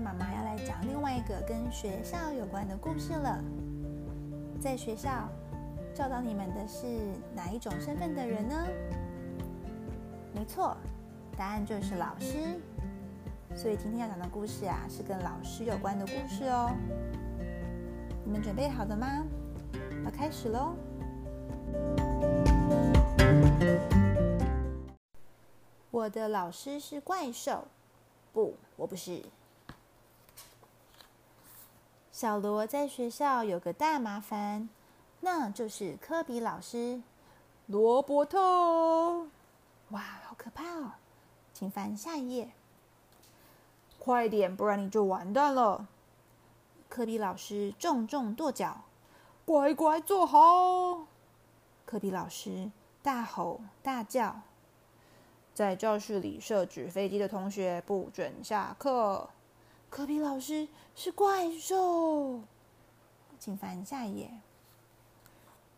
妈妈要来讲另外一个跟学校有关的故事了。在学校教导你们的是哪一种身份的人呢？没错，答案就是老师。所以今天要讲的故事啊，是跟老师有关的故事哦。你们准备好了吗？要开始喽！我的老师是怪兽。不，我不是。小罗在学校有个大麻烦，那就是科比老师。罗伯特，哇，好可怕哦！请翻下一页。快点，不然你就完蛋了。科比老师重重跺脚，乖乖坐好。科比老师大吼大叫。在教室里设纸飞机的同学不准下课。科比老师是怪兽，请翻下一页。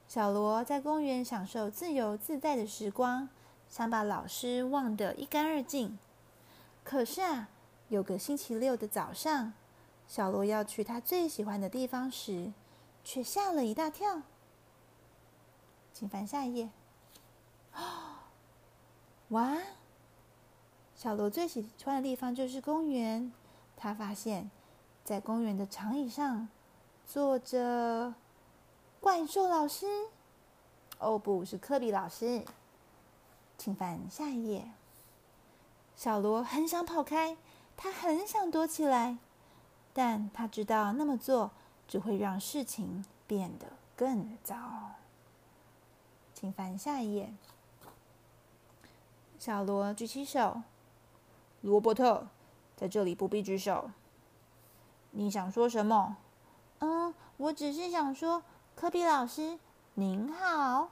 小罗在公园享受自由自在的时光，想把老师忘得一干二净。可是啊，有个星期六的早上，小罗要去他最喜欢的地方时，却吓了一大跳。请翻下一页。哇！小罗最喜欢的地方就是公园。他发现，在公园的长椅上坐着怪兽老师。哦，不是科比老师。请翻下一页。小罗很想跑开，他很想躲起来，但他知道那么做只会让事情变得更糟。请翻下一页。小罗举起手，罗伯特，在这里不必举手。你想说什么？嗯，我只是想说，科比老师您好。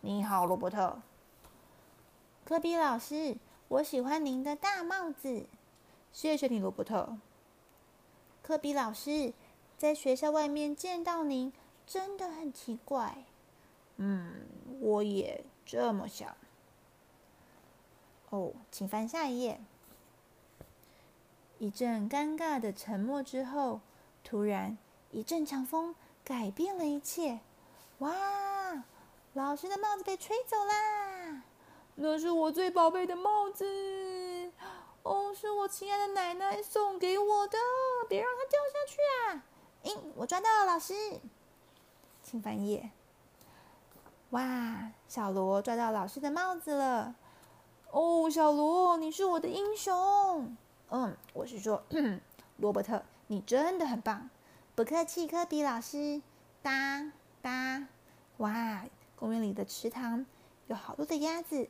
你好，罗伯特。科比老师，我喜欢您的大帽子。谢谢你，罗伯特。科比老师，在学校外面见到您真的很奇怪。嗯，我也这么想。哦，请翻下一页。一阵尴尬的沉默之后，突然一阵强风改变了一切。哇！老师的帽子被吹走啦！那是我最宝贝的帽子。哦，是我亲爱的奶奶送给我的，别让它掉下去啊！咦，我抓到了，老师。请翻页。哇！小罗抓到老师的帽子了。哦，小罗，你是我的英雄。嗯，我是说，罗伯特，你真的很棒。不客气，科比老师。哒哒，哇！公园里的池塘有好多的鸭子，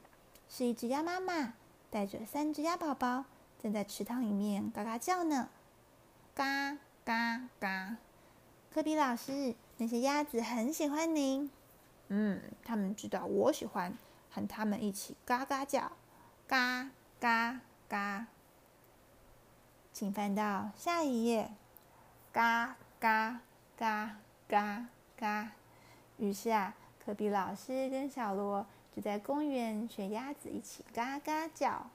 是一只鸭妈妈带着三只鸭宝宝，正在池塘里面嘎嘎叫呢。嘎嘎嘎！科比老师，那些鸭子很喜欢您。嗯，他们知道我喜欢和他们一起嘎嘎叫。嘎嘎嘎，请翻到下一页。嘎嘎嘎嘎嘎。于是啊，科比老师跟小罗就在公园学鸭子一起嘎嘎叫。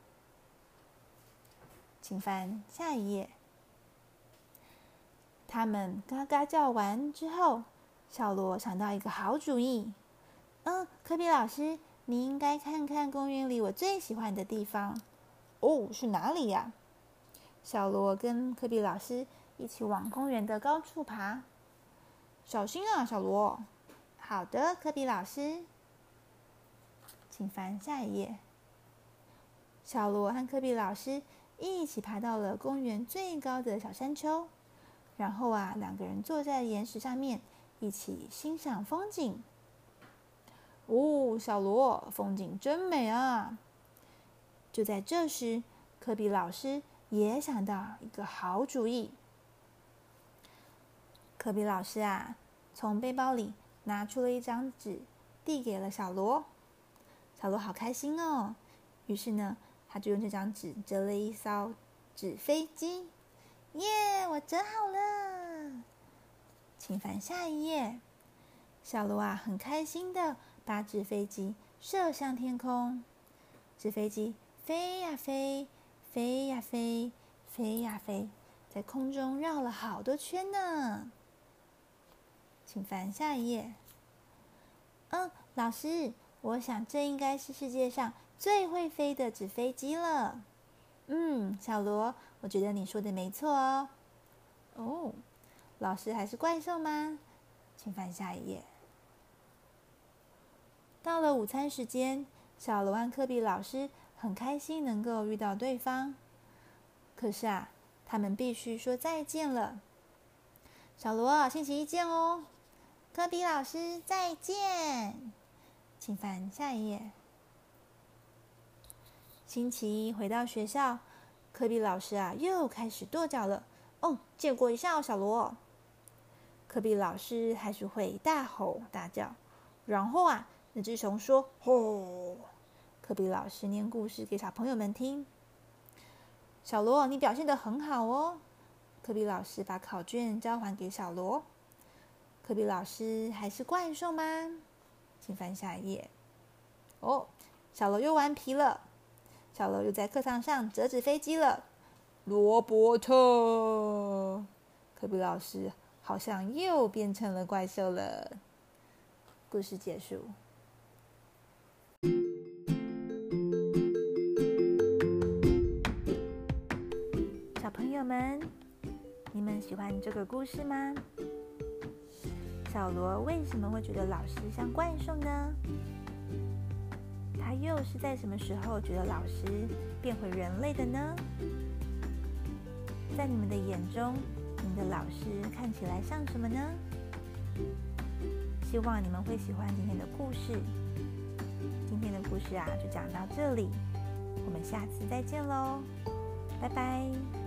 请翻下一页。他们嘎嘎叫完之后，小罗想到一个好主意。嗯，科比老师。你应该看看公园里我最喜欢的地方。哦，是哪里呀？小罗跟科比老师一起往公园的高处爬。小心啊，小罗。好的，科比老师。请翻下一页。小罗和科比老师一起爬到了公园最高的小山丘，然后啊，两个人坐在岩石上面，一起欣赏风景。哦，小罗，风景真美啊！就在这时，科比老师也想到一个好主意。科比老师啊，从背包里拿出了一张纸，递给了小罗。小罗好开心哦！于是呢，他就用这张纸折了一艘纸飞机。耶，我折好了！请翻下一页。小罗啊，很开心的。把纸飞机射向天空，纸飞机飞呀飞，飞呀飞，飞呀飞，在空中绕了好多圈呢。请翻下一页。嗯，老师，我想这应该是世界上最会飞的纸飞机了。嗯，小罗，我觉得你说的没错哦。哦，老师还是怪兽吗？请翻下一页。到了午餐时间，小罗和科比老师很开心能够遇到对方。可是啊，他们必须说再见了。小罗，星期一见哦。科比老师，再见。请翻下一页。星期一回到学校，科比老师啊又开始跺脚了。哦，借过一下哦，小罗。科比老师还是会大吼大叫。然后啊，那只熊说：“吼！”科比老师念故事给小朋友们听。小罗，你表现的很好哦。科比老师把考卷交还给小罗。科比老师还是怪兽吗？请翻下一页。哦，小罗又顽皮了。小罗又在课堂上折纸飞机了。罗伯特，科比老师好像又变成了怪兽了。故事结束。朋友们，你们喜欢这个故事吗？小罗为什么会觉得老师像怪兽呢？他又是在什么时候觉得老师变回人类的呢？在你们的眼中，你们的老师看起来像什么呢？希望你们会喜欢今天的故事。今天的故事啊，就讲到这里，我们下次再见喽，拜拜。